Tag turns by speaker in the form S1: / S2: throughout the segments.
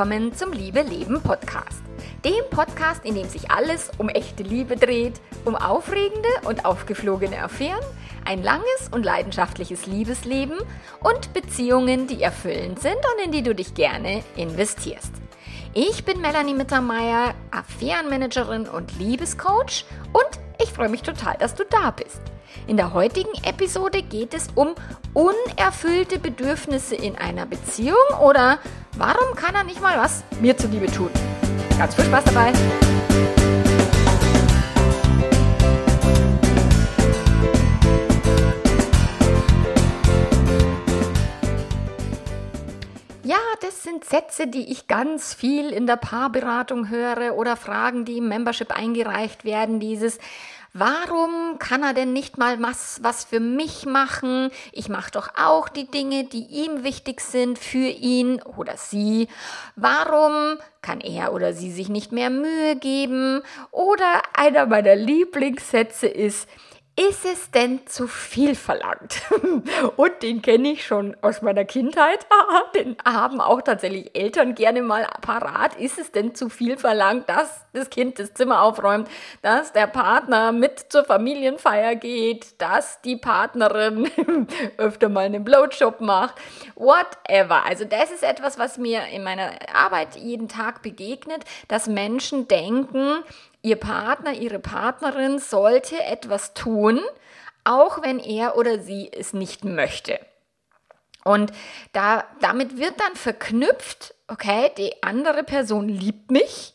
S1: willkommen zum Liebe Leben Podcast. Dem Podcast, in dem sich alles um echte Liebe dreht, um aufregende und aufgeflogene Affären, ein langes und leidenschaftliches Liebesleben und Beziehungen, die erfüllend sind und in die du dich gerne investierst. Ich bin Melanie Mittermeier, Affärenmanagerin und Liebescoach und ich freue mich total, dass du da bist. In der heutigen Episode geht es um unerfüllte Bedürfnisse in einer Beziehung oder warum kann er nicht mal was mir zuliebe tun? Ganz viel Spaß dabei! Das sind Sätze, die ich ganz viel in der Paarberatung höre oder Fragen, die im Membership eingereicht werden. Dieses, Warum kann er denn nicht mal was, was für mich machen? Ich mache doch auch die Dinge, die ihm wichtig sind für ihn oder sie. Warum kann er oder sie sich nicht mehr Mühe geben? Oder einer meiner Lieblingssätze ist, ist es denn zu viel verlangt? Und den kenne ich schon aus meiner Kindheit. den haben auch tatsächlich Eltern gerne mal parat. Ist es denn zu viel verlangt, dass das Kind das Zimmer aufräumt, dass der Partner mit zur Familienfeier geht, dass die Partnerin öfter mal einen Blowjob macht? Whatever. Also das ist etwas, was mir in meiner Arbeit jeden Tag begegnet, dass Menschen denken, Ihr Partner, Ihre Partnerin sollte etwas tun, auch wenn er oder sie es nicht möchte. Und da, damit wird dann verknüpft, okay, die andere Person liebt mich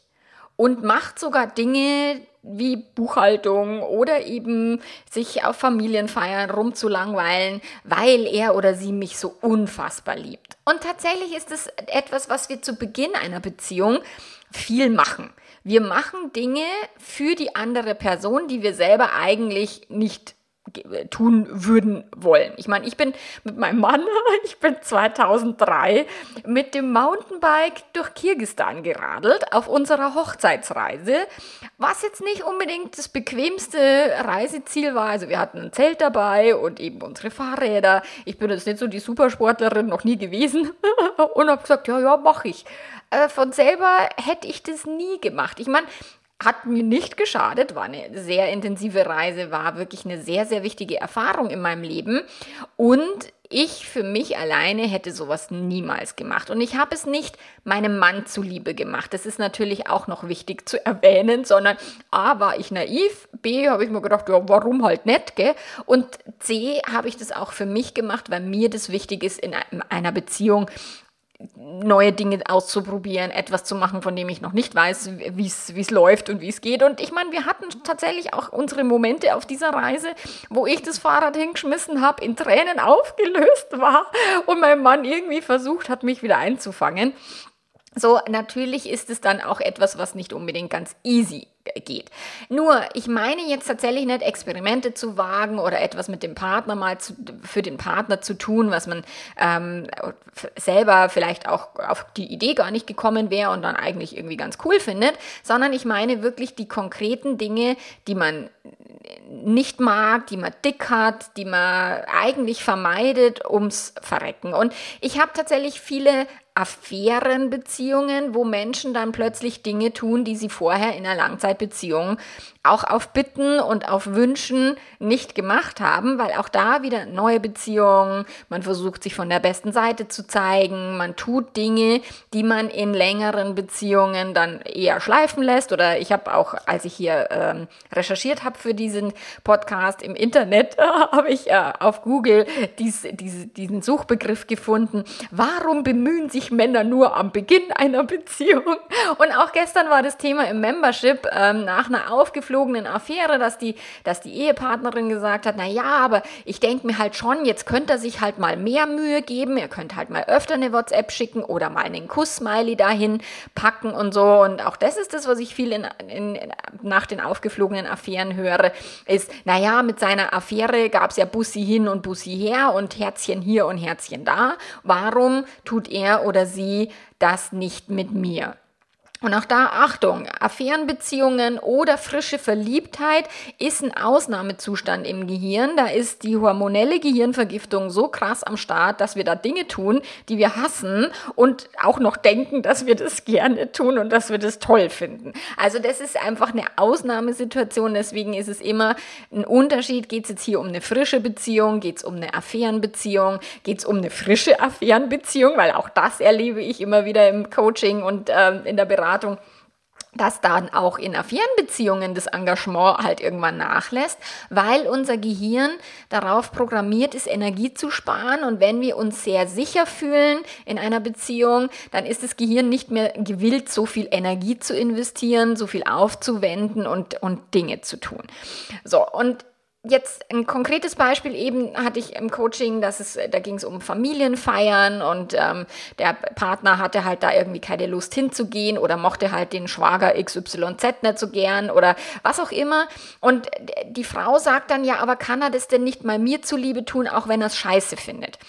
S1: und macht sogar Dinge wie Buchhaltung oder eben sich auf Familienfeiern rumzulangweilen, weil er oder sie mich so unfassbar liebt. Und tatsächlich ist es etwas, was wir zu Beginn einer Beziehung viel machen. Wir machen Dinge für die andere Person, die wir selber eigentlich nicht tun würden wollen. Ich meine, ich bin mit meinem Mann, ich bin 2003 mit dem Mountainbike durch Kirgistan geradelt auf unserer Hochzeitsreise, was jetzt nicht unbedingt das bequemste Reiseziel war. Also wir hatten ein Zelt dabei und eben unsere Fahrräder. Ich bin jetzt nicht so die Supersportlerin, noch nie gewesen und habe gesagt, ja, ja, mache ich. Äh, von selber hätte ich das nie gemacht. Ich meine, hat mir nicht geschadet, war eine sehr intensive Reise, war wirklich eine sehr, sehr wichtige Erfahrung in meinem Leben. Und ich für mich alleine hätte sowas niemals gemacht. Und ich habe es nicht meinem Mann zuliebe gemacht. Das ist natürlich auch noch wichtig zu erwähnen, sondern A, war ich naiv, B, habe ich mir gedacht, ja, warum halt nicht, gell? Und C, habe ich das auch für mich gemacht, weil mir das wichtig ist in einer Beziehung, neue Dinge auszuprobieren, etwas zu machen, von dem ich noch nicht weiß, wie es läuft und wie es geht. Und ich meine, wir hatten tatsächlich auch unsere Momente auf dieser Reise, wo ich das Fahrrad hingeschmissen habe, in Tränen aufgelöst war und mein Mann irgendwie versucht hat, mich wieder einzufangen. So, natürlich ist es dann auch etwas, was nicht unbedingt ganz easy geht. Nur, ich meine jetzt tatsächlich nicht Experimente zu wagen oder etwas mit dem Partner mal zu, für den Partner zu tun, was man ähm, selber vielleicht auch auf die Idee gar nicht gekommen wäre und dann eigentlich irgendwie ganz cool findet, sondern ich meine wirklich die konkreten Dinge, die man nicht mag, die man dick hat, die man eigentlich vermeidet ums Verrecken. Und ich habe tatsächlich viele Affärenbeziehungen, wo Menschen dann plötzlich Dinge tun, die sie vorher in einer Langzeitbeziehung auch auf Bitten und auf Wünschen nicht gemacht haben, weil auch da wieder neue Beziehungen, man versucht sich von der besten Seite zu zeigen, man tut Dinge, die man in längeren Beziehungen dann eher schleifen lässt. Oder ich habe auch, als ich hier ähm, recherchiert habe für diesen Podcast im Internet, habe ich äh, auf Google dies, dies, diesen Suchbegriff gefunden. Warum bemühen sich Männer nur am Beginn einer Beziehung? Und auch gestern war das Thema im Membership ähm, nach einer aufgeflogenen aufgeflogenen Affäre, dass die, dass die Ehepartnerin gesagt hat, na ja, aber ich denke mir halt schon, jetzt könnte er sich halt mal mehr Mühe geben, er könnte halt mal öfter eine WhatsApp schicken oder mal einen Kuss-Smiley dahin packen und so. Und auch das ist das, was ich viel in, in, nach den aufgeflogenen Affären höre, ist, na ja, mit seiner Affäre gab es ja Bussi hin und Bussi her und Herzchen hier und Herzchen da. Warum tut er oder sie das nicht mit mir? Und auch da Achtung, Affärenbeziehungen oder frische Verliebtheit ist ein Ausnahmezustand im Gehirn. Da ist die hormonelle Gehirnvergiftung so krass am Start, dass wir da Dinge tun, die wir hassen und auch noch denken, dass wir das gerne tun und dass wir das toll finden. Also das ist einfach eine Ausnahmesituation. Deswegen ist es immer ein Unterschied. Geht es jetzt hier um eine frische Beziehung? Geht es um eine Affärenbeziehung? Geht es um eine frische Affärenbeziehung? Weil auch das erlebe ich immer wieder im Coaching und äh, in der Beratung Beratung, dass dann auch in Affärenbeziehungen das Engagement halt irgendwann nachlässt, weil unser Gehirn darauf programmiert ist, Energie zu sparen. Und wenn wir uns sehr sicher fühlen in einer Beziehung, dann ist das Gehirn nicht mehr gewillt, so viel Energie zu investieren, so viel aufzuwenden und, und Dinge zu tun. So, und jetzt ein konkretes Beispiel eben hatte ich im Coaching, dass es, da ging es um Familienfeiern und ähm, der Partner hatte halt da irgendwie keine Lust hinzugehen oder mochte halt den Schwager XYZ nicht so gern oder was auch immer. Und die Frau sagt dann ja, aber kann er das denn nicht mal mir zuliebe tun, auch wenn er es scheiße findet?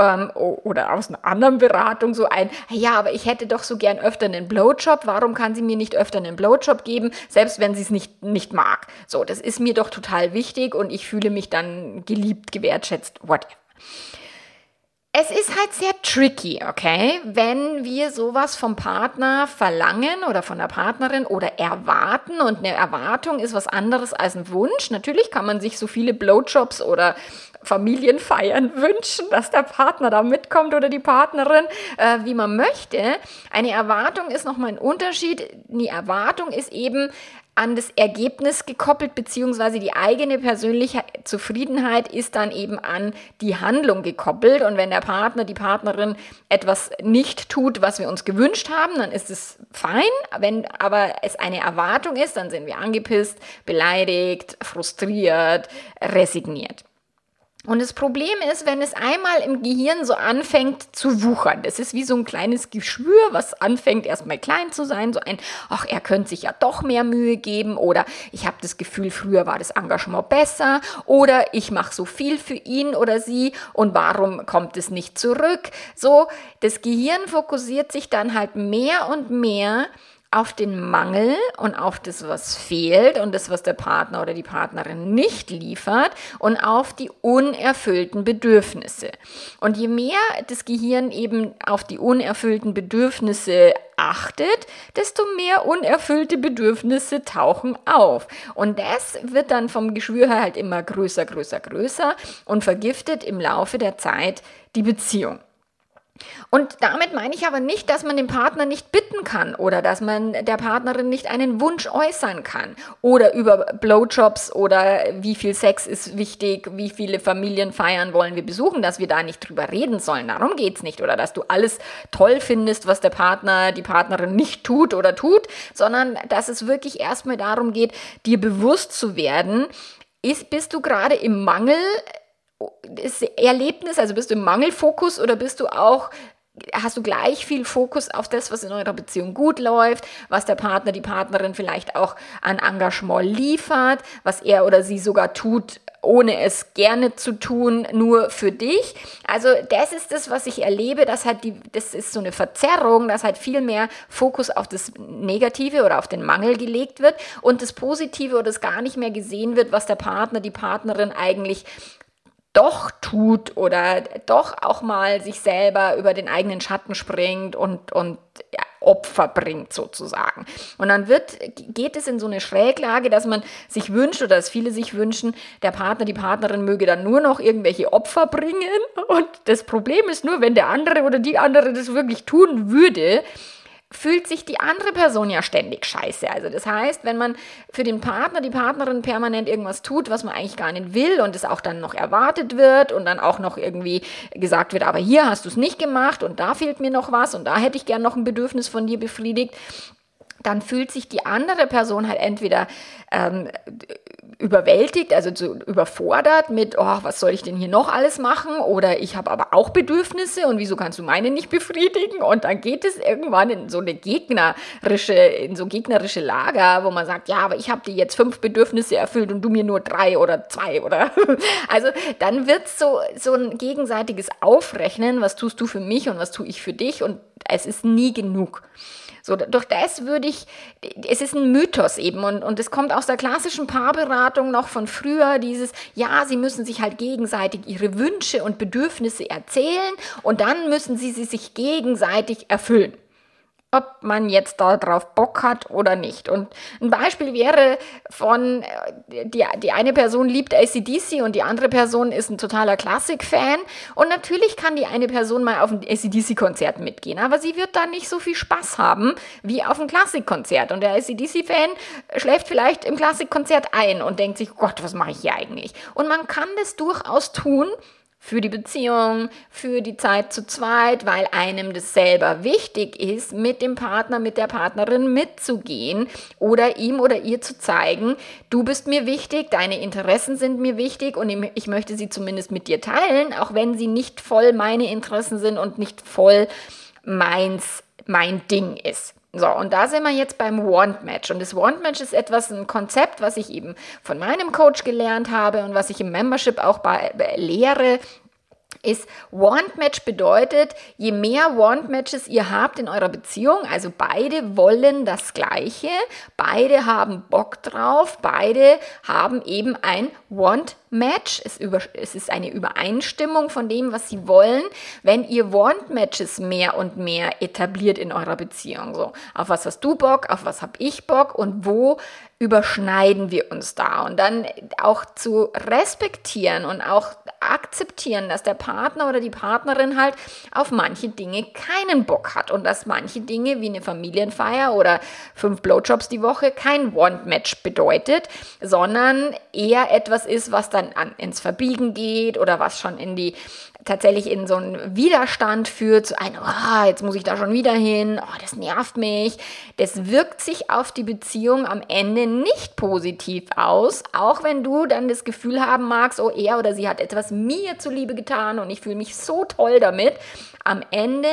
S1: Ähm, oder aus einer anderen Beratung so ein, ja, aber ich hätte doch so gern öfter einen Blowjob, warum kann sie mir nicht öfter einen Blowjob geben, selbst wenn sie es nicht, nicht mag. So, das ist mir doch total wichtig und ich fühle mich dann geliebt, gewertschätzt, whatever. Es ist halt sehr tricky, okay, wenn wir sowas vom Partner verlangen oder von der Partnerin oder erwarten und eine Erwartung ist was anderes als ein Wunsch. Natürlich kann man sich so viele Blowjobs oder Familienfeiern wünschen, dass der Partner da mitkommt oder die Partnerin, äh, wie man möchte. Eine Erwartung ist nochmal ein Unterschied. Die Erwartung ist eben an das Ergebnis gekoppelt, beziehungsweise die eigene persönliche Zufriedenheit ist dann eben an die Handlung gekoppelt. Und wenn der Partner, die Partnerin etwas nicht tut, was wir uns gewünscht haben, dann ist es fein. Wenn aber es eine Erwartung ist, dann sind wir angepisst, beleidigt, frustriert, resigniert. Und das Problem ist, wenn es einmal im Gehirn so anfängt zu wuchern, das ist wie so ein kleines Geschwür, was anfängt erstmal klein zu sein, so ein, ach, er könnte sich ja doch mehr Mühe geben oder ich habe das Gefühl, früher war das Engagement besser oder ich mache so viel für ihn oder sie und warum kommt es nicht zurück? So, das Gehirn fokussiert sich dann halt mehr und mehr auf den Mangel und auf das, was fehlt und das, was der Partner oder die Partnerin nicht liefert und auf die unerfüllten Bedürfnisse. Und je mehr das Gehirn eben auf die unerfüllten Bedürfnisse achtet, desto mehr unerfüllte Bedürfnisse tauchen auf. Und das wird dann vom Geschwür her halt immer größer, größer, größer und vergiftet im Laufe der Zeit die Beziehung. Und damit meine ich aber nicht, dass man den Partner nicht bitten kann oder dass man der Partnerin nicht einen Wunsch äußern kann oder über Blowjobs oder wie viel Sex ist wichtig, wie viele Familienfeiern wollen wir besuchen, dass wir da nicht drüber reden sollen. Darum geht es nicht. Oder dass du alles toll findest, was der Partner, die Partnerin nicht tut oder tut, sondern dass es wirklich erstmal darum geht, dir bewusst zu werden, ist, bist du gerade im Mangel das Erlebnis, also bist du im Mangelfokus oder bist du auch hast du gleich viel Fokus auf das, was in eurer Beziehung gut läuft, was der Partner, die Partnerin vielleicht auch an Engagement liefert, was er oder sie sogar tut, ohne es gerne zu tun, nur für dich. Also das ist das, was ich erlebe, dass halt die, das ist so eine Verzerrung, dass halt viel mehr Fokus auf das Negative oder auf den Mangel gelegt wird und das Positive oder das gar nicht mehr gesehen wird, was der Partner, die Partnerin eigentlich doch tut oder doch auch mal sich selber über den eigenen Schatten springt und, und ja, Opfer bringt sozusagen. Und dann wird, geht es in so eine Schräglage, dass man sich wünscht oder dass viele sich wünschen, der Partner, die Partnerin möge dann nur noch irgendwelche Opfer bringen. Und das Problem ist nur, wenn der andere oder die andere das wirklich tun würde, fühlt sich die andere Person ja ständig scheiße. Also das heißt, wenn man für den Partner, die Partnerin permanent irgendwas tut, was man eigentlich gar nicht will und es auch dann noch erwartet wird und dann auch noch irgendwie gesagt wird, aber hier hast du es nicht gemacht und da fehlt mir noch was und da hätte ich gern noch ein Bedürfnis von dir befriedigt, dann fühlt sich die andere Person halt entweder ähm, überwältigt, also so überfordert mit, oh, was soll ich denn hier noch alles machen? Oder ich habe aber auch Bedürfnisse und wieso kannst du meine nicht befriedigen? Und dann geht es irgendwann in so eine gegnerische, in so gegnerische Lager, wo man sagt, ja, aber ich habe dir jetzt fünf Bedürfnisse erfüllt und du mir nur drei oder zwei oder also dann wird so so ein gegenseitiges Aufrechnen, was tust du für mich und was tue ich für dich und es ist nie genug. So, durch das würde ich, es ist ein Mythos eben und, und es kommt aus der klassischen Paarberatung noch von früher, dieses, ja, sie müssen sich halt gegenseitig ihre Wünsche und Bedürfnisse erzählen und dann müssen sie sie sich gegenseitig erfüllen ob man jetzt darauf Bock hat oder nicht. Und ein Beispiel wäre von, äh, die, die eine Person liebt ACDC und die andere Person ist ein totaler Klassik-Fan. Und natürlich kann die eine Person mal auf ein ACDC-Konzert mitgehen, aber sie wird da nicht so viel Spaß haben wie auf ein Klassikkonzert. Und der ACDC-Fan schläft vielleicht im Klassikkonzert ein und denkt sich, Gott, was mache ich hier eigentlich? Und man kann das durchaus tun, für die Beziehung, für die Zeit zu zweit, weil einem das selber wichtig ist, mit dem Partner, mit der Partnerin mitzugehen oder ihm oder ihr zu zeigen, du bist mir wichtig, deine Interessen sind mir wichtig und ich möchte sie zumindest mit dir teilen, auch wenn sie nicht voll meine Interessen sind und nicht voll meins, mein Ding ist. So, und da sind wir jetzt beim Want Match. Und das Want Match ist etwas, ein Konzept, was ich eben von meinem Coach gelernt habe und was ich im Membership auch bei, bei lehre, ist Want Match bedeutet, je mehr Want Matches ihr habt in eurer Beziehung, also beide wollen das Gleiche, beide haben Bock drauf, beide haben eben ein Want Match. Es, über, es ist eine Übereinstimmung von dem, was sie wollen, wenn ihr Want Matches mehr und mehr etabliert in eurer Beziehung. So, auf was hast du Bock, auf was habe ich Bock und wo überschneiden wir uns da? Und dann auch zu respektieren und auch akzeptieren, dass der Partner oder die Partnerin halt auf manche Dinge keinen Bock hat und dass manche Dinge wie eine Familienfeier oder fünf Blowjobs die Woche kein Want-Match bedeutet, sondern eher etwas ist, was dann an, ins Verbiegen geht oder was schon in die tatsächlich in so einen Widerstand führt, zu einem, oh, jetzt muss ich da schon wieder hin, oh, das nervt mich. Das wirkt sich auf die Beziehung am Ende nicht positiv aus, auch wenn du dann das Gefühl haben magst, oh, er oder sie hat etwas mir zuliebe getan und ich fühle mich so toll damit. Am Ende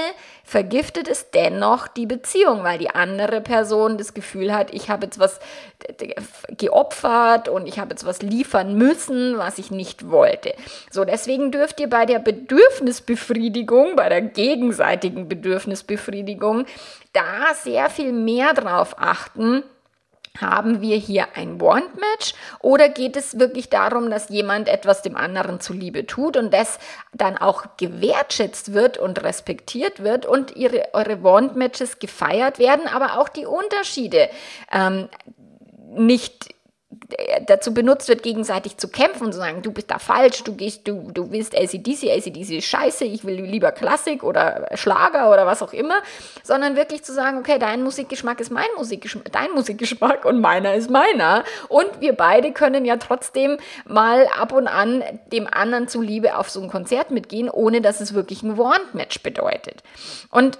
S1: vergiftet es dennoch die Beziehung, weil die andere Person das Gefühl hat, ich habe jetzt was geopfert und ich habe jetzt was liefern müssen, was ich nicht wollte. So, deswegen dürft ihr bei der Bedürfnisbefriedigung, bei der gegenseitigen Bedürfnisbefriedigung, da sehr viel mehr drauf achten, haben wir hier ein Want-Match oder geht es wirklich darum, dass jemand etwas dem anderen zuliebe tut und das dann auch gewertschätzt wird und respektiert wird und ihre, eure Want-Matches gefeiert werden, aber auch die Unterschiede ähm, nicht dazu benutzt wird, gegenseitig zu kämpfen und zu sagen, du bist da falsch, du gehst, du, du willst ACDC, ACDC ist scheiße, ich will lieber Klassik oder Schlager oder was auch immer, sondern wirklich zu sagen, okay, dein Musikgeschmack ist mein Musikgeschmack, dein Musikgeschmack und meiner ist meiner und wir beide können ja trotzdem mal ab und an dem anderen zuliebe auf so ein Konzert mitgehen, ohne dass es wirklich ein Want-Match bedeutet. Und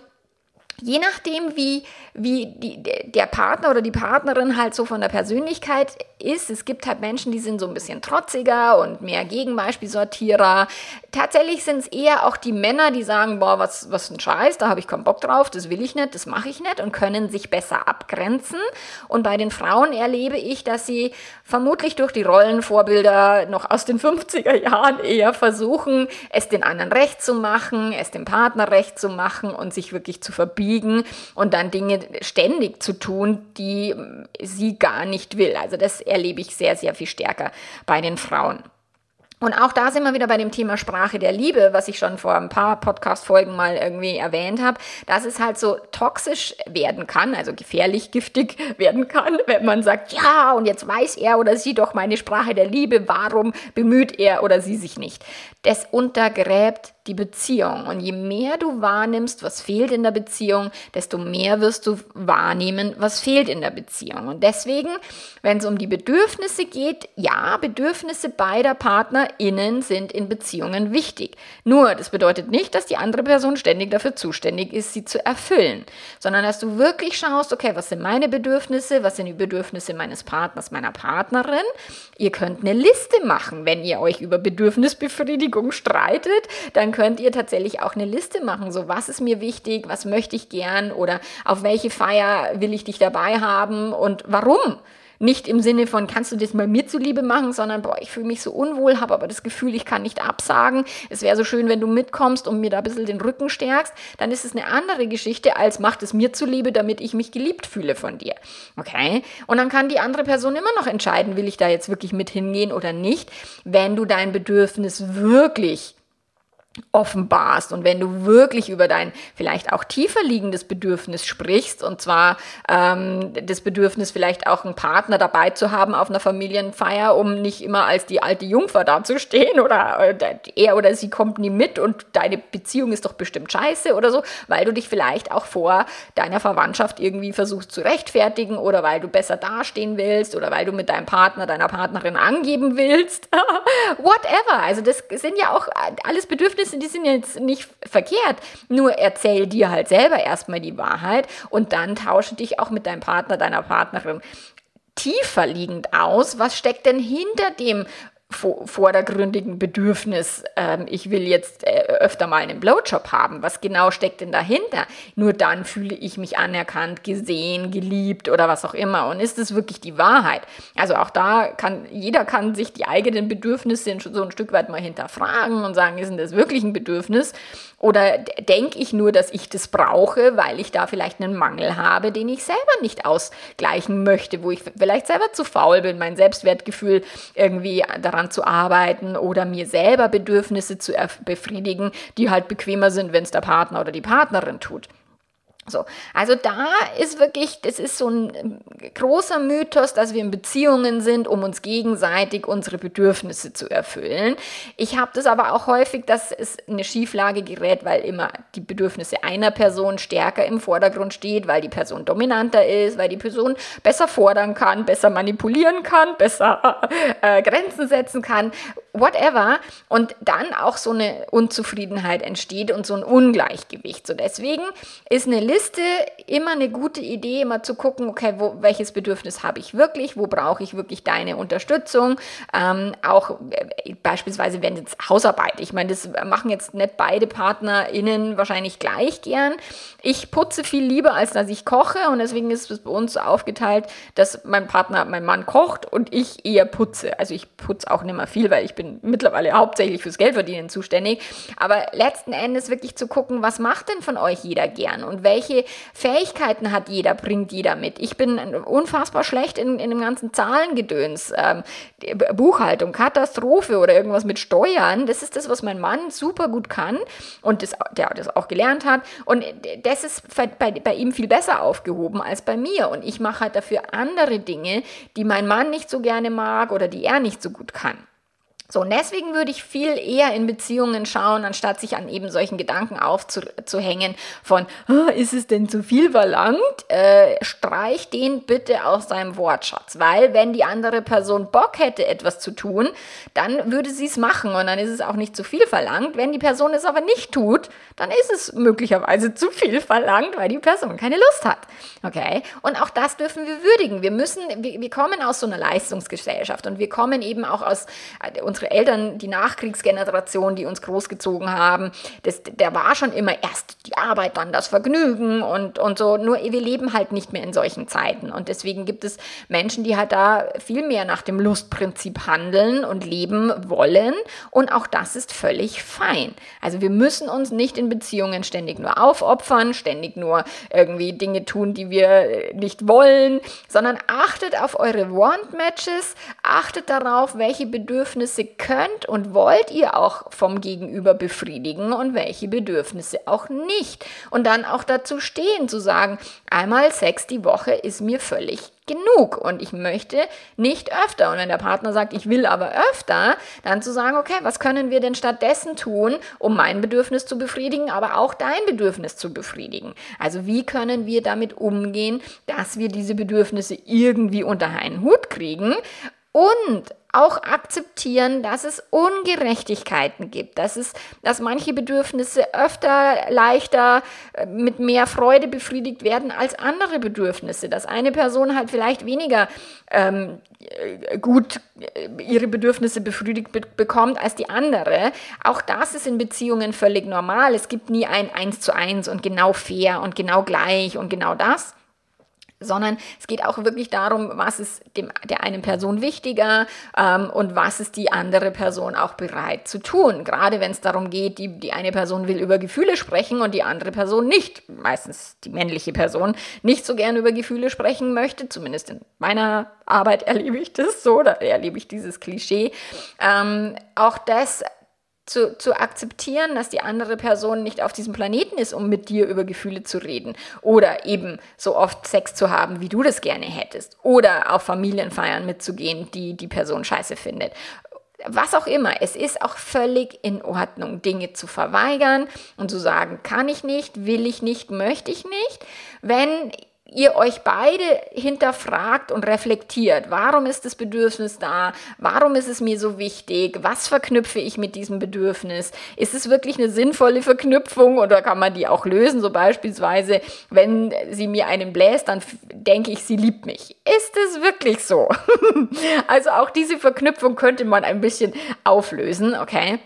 S1: je nachdem, wie, wie die, der Partner oder die Partnerin halt so von der Persönlichkeit ist, es gibt halt Menschen, die sind so ein bisschen trotziger und mehr Gegenbeispielsortierer. Tatsächlich sind es eher auch die Männer, die sagen, boah, was, was ein Scheiß, da habe ich keinen Bock drauf, das will ich nicht, das mache ich nicht und können sich besser abgrenzen. Und bei den Frauen erlebe ich, dass sie vermutlich durch die Rollenvorbilder noch aus den 50er Jahren eher versuchen, es den anderen recht zu machen, es dem Partner recht zu machen und sich wirklich zu verbiegen und dann Dinge ständig zu tun, die sie gar nicht will. Also das erlebe ich sehr, sehr viel stärker bei den Frauen. Und auch da sind wir wieder bei dem Thema Sprache der Liebe, was ich schon vor ein paar Podcast-Folgen mal irgendwie erwähnt habe, dass es halt so toxisch werden kann, also gefährlich giftig werden kann, wenn man sagt, ja, und jetzt weiß er oder sie doch meine Sprache der Liebe, warum bemüht er oder sie sich nicht? Das untergräbt die Beziehung. Und je mehr du wahrnimmst, was fehlt in der Beziehung, desto mehr wirst du wahrnehmen, was fehlt in der Beziehung. Und deswegen, wenn es um die Bedürfnisse geht, ja, Bedürfnisse beider PartnerInnen sind in Beziehungen wichtig. Nur, das bedeutet nicht, dass die andere Person ständig dafür zuständig ist, sie zu erfüllen, sondern dass du wirklich schaust, okay, was sind meine Bedürfnisse, was sind die Bedürfnisse meines Partners, meiner Partnerin. Ihr könnt eine Liste machen, wenn ihr euch über Bedürfnisbefriedigung streitet, dann könnt ihr tatsächlich auch eine Liste machen, so was ist mir wichtig, was möchte ich gern oder auf welche Feier will ich dich dabei haben und warum. Nicht im Sinne von, kannst du das mal mir zuliebe machen, sondern, boah, ich fühle mich so unwohl, habe aber das Gefühl, ich kann nicht absagen. Es wäre so schön, wenn du mitkommst und mir da ein bisschen den Rücken stärkst. Dann ist es eine andere Geschichte, als macht es mir zuliebe, damit ich mich geliebt fühle von dir. Okay? Und dann kann die andere Person immer noch entscheiden, will ich da jetzt wirklich mit hingehen oder nicht. Wenn du dein Bedürfnis wirklich offenbarst und wenn du wirklich über dein vielleicht auch tiefer liegendes Bedürfnis sprichst und zwar ähm, das Bedürfnis vielleicht auch einen Partner dabei zu haben auf einer Familienfeier, um nicht immer als die alte Jungfer dazustehen oder äh, er oder sie kommt nie mit und deine Beziehung ist doch bestimmt scheiße oder so, weil du dich vielleicht auch vor deiner Verwandtschaft irgendwie versuchst zu rechtfertigen oder weil du besser dastehen willst oder weil du mit deinem Partner, deiner Partnerin angeben willst. Whatever. Also das sind ja auch alles Bedürfnisse, Bedürfnisse, die sind jetzt nicht verkehrt. Nur erzähl dir halt selber erstmal die Wahrheit und dann tausche dich auch mit deinem Partner, deiner Partnerin tiefer liegend aus. Was steckt denn hinter dem vordergründigen Bedürfnis, ähm, ich will jetzt äh, öfter mal einen Blowjob haben. Was genau steckt denn dahinter? Nur dann fühle ich mich anerkannt, gesehen, geliebt oder was auch immer. Und ist es wirklich die Wahrheit? Also auch da kann, jeder kann sich die eigenen Bedürfnisse so ein Stück weit mal hinterfragen und sagen, ist denn das wirklich ein Bedürfnis? Oder denke ich nur, dass ich das brauche, weil ich da vielleicht einen Mangel habe, den ich selber nicht ausgleichen möchte, wo ich vielleicht selber zu faul bin, mein Selbstwertgefühl irgendwie daran zu arbeiten oder mir selber Bedürfnisse zu befriedigen, die halt bequemer sind, wenn es der Partner oder die Partnerin tut. So, also da ist wirklich, das ist so ein ähm, großer Mythos, dass wir in Beziehungen sind, um uns gegenseitig unsere Bedürfnisse zu erfüllen. Ich habe das aber auch häufig, dass es eine Schieflage gerät, weil immer die Bedürfnisse einer Person stärker im Vordergrund steht, weil die Person dominanter ist, weil die Person besser fordern kann, besser manipulieren kann, besser äh, Grenzen setzen kann, whatever. Und dann auch so eine Unzufriedenheit entsteht und so ein Ungleichgewicht. So deswegen ist eine Liste Liste immer eine gute Idee, immer zu gucken, okay, wo, welches Bedürfnis habe ich wirklich, wo brauche ich wirklich deine Unterstützung. Ähm, auch äh, beispielsweise, wenn jetzt Hausarbeit, ich meine, das machen jetzt nicht beide PartnerInnen wahrscheinlich gleich gern. Ich putze viel lieber, als dass ich koche und deswegen ist es bei uns so aufgeteilt, dass mein Partner, mein Mann kocht und ich eher putze. Also ich putze auch nicht mehr viel, weil ich bin mittlerweile hauptsächlich fürs Geldverdienen zuständig. Aber letzten Endes wirklich zu gucken, was macht denn von euch jeder gern und welche welche Fähigkeiten hat jeder, bringt jeder mit. Ich bin unfassbar schlecht in, in dem ganzen Zahlengedöns. Ähm, Buchhaltung, Katastrophe oder irgendwas mit Steuern. Das ist das, was mein Mann super gut kann und das, der das auch gelernt hat. Und das ist bei, bei ihm viel besser aufgehoben als bei mir. Und ich mache halt dafür andere Dinge, die mein Mann nicht so gerne mag oder die er nicht so gut kann. So, und deswegen würde ich viel eher in Beziehungen schauen, anstatt sich an eben solchen Gedanken aufzuhängen von, oh, ist es denn zu viel verlangt? Äh, streich den bitte aus deinem Wortschatz, weil wenn die andere Person Bock hätte, etwas zu tun, dann würde sie es machen und dann ist es auch nicht zu viel verlangt. Wenn die Person es aber nicht tut, dann ist es möglicherweise zu viel verlangt, weil die Person keine Lust hat. Okay? Und auch das dürfen wir würdigen. Wir müssen, wir, wir kommen aus so einer Leistungsgesellschaft und wir kommen eben auch aus äh, unsere Eltern, die Nachkriegsgeneration, die uns großgezogen haben, das, der war schon immer erst die Arbeit, dann das Vergnügen und, und so. Nur wir leben halt nicht mehr in solchen Zeiten. Und deswegen gibt es Menschen, die halt da viel mehr nach dem Lustprinzip handeln und leben wollen. Und auch das ist völlig fein. Also wir müssen uns nicht in Beziehungen ständig nur aufopfern, ständig nur irgendwie Dinge tun, die wir nicht wollen, sondern achtet auf eure Want-Matches, achtet darauf, welche Bedürfnisse könnt und wollt ihr auch vom Gegenüber befriedigen und welche Bedürfnisse auch nicht. Und dann auch dazu stehen, zu sagen, einmal Sex die Woche ist mir völlig genug und ich möchte nicht öfter. Und wenn der Partner sagt, ich will aber öfter, dann zu sagen, okay, was können wir denn stattdessen tun, um mein Bedürfnis zu befriedigen, aber auch dein Bedürfnis zu befriedigen? Also wie können wir damit umgehen, dass wir diese Bedürfnisse irgendwie unter einen Hut kriegen und auch akzeptieren, dass es Ungerechtigkeiten gibt, dass es, dass manche Bedürfnisse öfter leichter äh, mit mehr Freude befriedigt werden als andere Bedürfnisse, dass eine Person halt vielleicht weniger ähm, äh, gut äh, ihre Bedürfnisse befriedigt be bekommt als die andere. Auch das ist in Beziehungen völlig normal. Es gibt nie ein Eins zu eins und genau fair und genau gleich und genau das. Sondern es geht auch wirklich darum, was ist dem, der einen Person wichtiger ähm, und was ist die andere Person auch bereit zu tun. Gerade wenn es darum geht, die, die eine Person will über Gefühle sprechen und die andere Person nicht, meistens die männliche Person, nicht so gern über Gefühle sprechen möchte, zumindest in meiner Arbeit erlebe ich das so, da erlebe ich dieses Klischee. Ähm, auch das zu, zu akzeptieren, dass die andere Person nicht auf diesem Planeten ist, um mit dir über Gefühle zu reden oder eben so oft Sex zu haben, wie du das gerne hättest oder auf Familienfeiern mitzugehen, die die Person scheiße findet. Was auch immer, es ist auch völlig in Ordnung, Dinge zu verweigern und zu sagen, kann ich nicht, will ich nicht, möchte ich nicht. Wenn ihr euch beide hinterfragt und reflektiert. Warum ist das Bedürfnis da? Warum ist es mir so wichtig? Was verknüpfe ich mit diesem Bedürfnis? Ist es wirklich eine sinnvolle Verknüpfung oder kann man die auch lösen? So beispielsweise, wenn sie mir einen bläst, dann denke ich, sie liebt mich. Ist es wirklich so? also auch diese Verknüpfung könnte man ein bisschen auflösen, okay?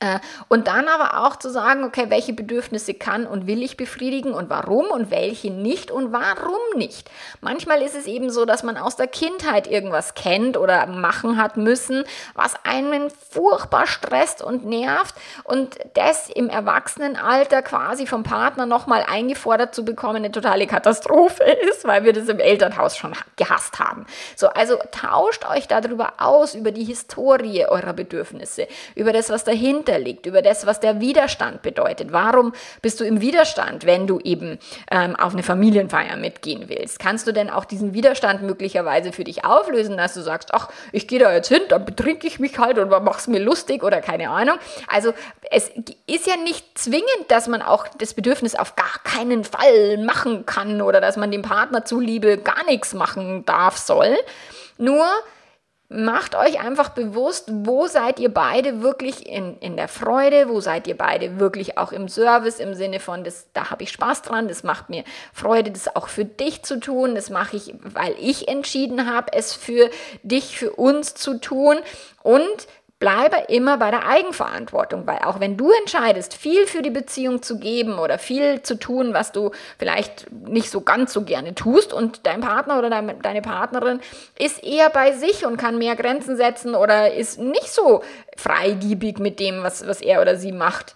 S1: Äh, und dann aber auch zu sagen, okay, welche Bedürfnisse kann und will ich befriedigen und warum und welche nicht und warum nicht. Manchmal ist es eben so, dass man aus der Kindheit irgendwas kennt oder machen hat müssen, was einen furchtbar stresst und nervt und das im Erwachsenenalter quasi vom Partner nochmal eingefordert zu bekommen, eine totale Katastrophe ist, weil wir das im Elternhaus schon gehasst haben. So, also tauscht euch darüber aus, über die Historie eurer Bedürfnisse, über das, was dahinter dahinter liegt, über das, was der Widerstand bedeutet. Warum bist du im Widerstand, wenn du eben ähm, auf eine Familienfeier mitgehen willst? Kannst du denn auch diesen Widerstand möglicherweise für dich auflösen, dass du sagst, ach, ich gehe da jetzt hin, dann betrinke ich mich halt oder mach's mir lustig oder keine Ahnung. Also es ist ja nicht zwingend, dass man auch das Bedürfnis auf gar keinen Fall machen kann oder dass man dem Partner zuliebe gar nichts machen darf soll. Nur Macht euch einfach bewusst, wo seid ihr beide wirklich in, in der Freude, wo seid ihr beide wirklich auch im Service, im Sinne von, das, da habe ich Spaß dran, das macht mir Freude, das auch für dich zu tun, das mache ich, weil ich entschieden habe, es für dich, für uns zu tun. Und bleibe immer bei der Eigenverantwortung, weil auch wenn du entscheidest, viel für die Beziehung zu geben oder viel zu tun, was du vielleicht nicht so ganz so gerne tust und dein Partner oder deine Partnerin ist eher bei sich und kann mehr Grenzen setzen oder ist nicht so freigiebig mit dem, was, was er oder sie macht,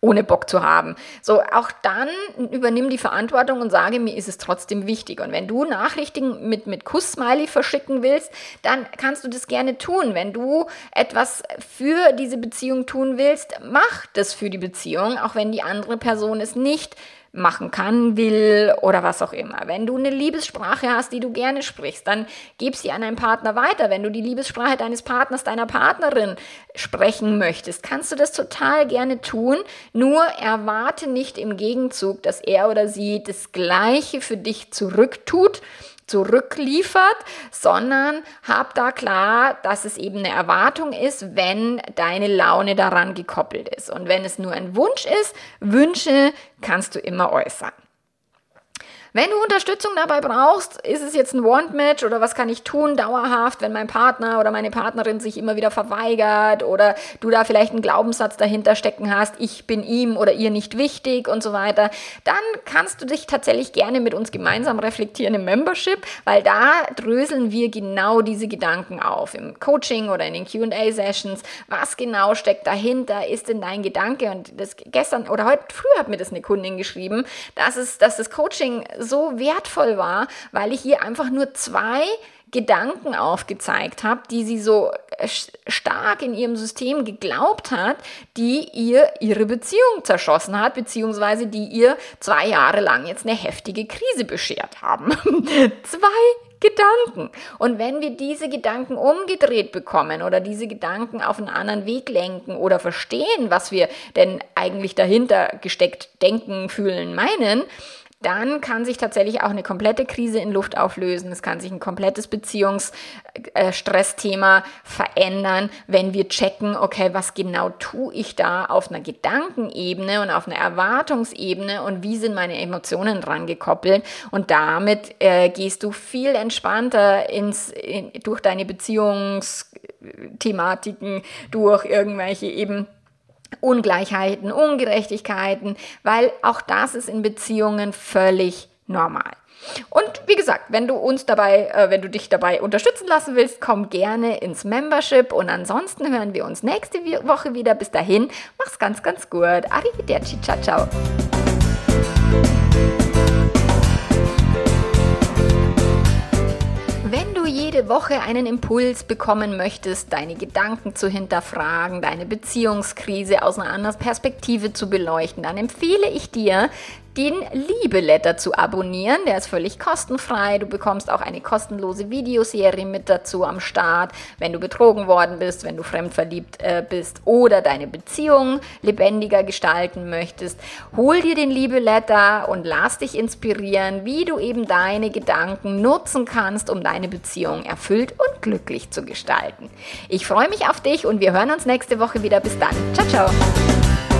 S1: ohne Bock zu haben. So, auch dann übernimm die Verantwortung und sage, mir ist es trotzdem wichtig. Und wenn du Nachrichten mit, mit Kuss-Smiley verschicken willst, dann kannst du das gerne tun. Wenn du etwas für diese Beziehung tun willst, mach das für die Beziehung, auch wenn die andere Person es nicht machen kann, will oder was auch immer. Wenn du eine Liebessprache hast, die du gerne sprichst, dann gib sie an deinen Partner weiter. Wenn du die Liebessprache deines Partners, deiner Partnerin sprechen möchtest, kannst du das total gerne tun. Nur erwarte nicht im Gegenzug, dass er oder sie das Gleiche für dich zurücktut zurückliefert, sondern hab da klar, dass es eben eine Erwartung ist, wenn deine Laune daran gekoppelt ist. Und wenn es nur ein Wunsch ist, Wünsche kannst du immer äußern. Wenn du Unterstützung dabei brauchst, ist es jetzt ein Want-Match oder was kann ich tun dauerhaft, wenn mein Partner oder meine Partnerin sich immer wieder verweigert oder du da vielleicht einen Glaubenssatz dahinter stecken hast, ich bin ihm oder ihr nicht wichtig und so weiter, dann kannst du dich tatsächlich gerne mit uns gemeinsam reflektieren im Membership, weil da dröseln wir genau diese Gedanken auf im Coaching oder in den Q&A-Sessions. Was genau steckt dahinter? Ist denn dein Gedanke? Und das gestern oder heute früh hat mir das eine Kundin geschrieben, dass es, dass das Coaching so wertvoll war, weil ich ihr einfach nur zwei Gedanken aufgezeigt habe, die sie so äh, stark in ihrem System geglaubt hat, die ihr ihre Beziehung zerschossen hat, beziehungsweise die ihr zwei Jahre lang jetzt eine heftige Krise beschert haben. zwei Gedanken. Und wenn wir diese Gedanken umgedreht bekommen oder diese Gedanken auf einen anderen Weg lenken oder verstehen, was wir denn eigentlich dahinter gesteckt denken, fühlen, meinen, dann kann sich tatsächlich auch eine komplette Krise in Luft auflösen. Es kann sich ein komplettes Beziehungsstressthema äh, verändern, wenn wir checken, okay, was genau tue ich da auf einer Gedankenebene und auf einer Erwartungsebene und wie sind meine Emotionen dran gekoppelt. Und damit äh, gehst du viel entspannter ins, in, durch deine Beziehungsthematiken, durch irgendwelche eben Ungleichheiten, Ungerechtigkeiten, weil auch das ist in Beziehungen völlig normal. Und wie gesagt, wenn du uns dabei, äh, wenn du dich dabei unterstützen lassen willst, komm gerne ins Membership. Und ansonsten hören wir uns nächste Woche wieder. Bis dahin, mach's ganz, ganz gut. Arrivederci, ciao, ciao. Jede Woche einen Impuls bekommen möchtest, deine Gedanken zu hinterfragen, deine Beziehungskrise aus einer anderen Perspektive zu beleuchten, dann empfehle ich dir, den Liebe-Letter zu abonnieren. Der ist völlig kostenfrei. Du bekommst auch eine kostenlose Videoserie mit dazu am Start, wenn du betrogen worden bist, wenn du fremdverliebt äh, bist oder deine Beziehung lebendiger gestalten möchtest. Hol dir den Liebe-Letter und lass dich inspirieren, wie du eben deine Gedanken nutzen kannst, um deine Beziehung erfüllt und glücklich zu gestalten. Ich freue mich auf dich und wir hören uns nächste Woche wieder. Bis dann. Ciao, ciao.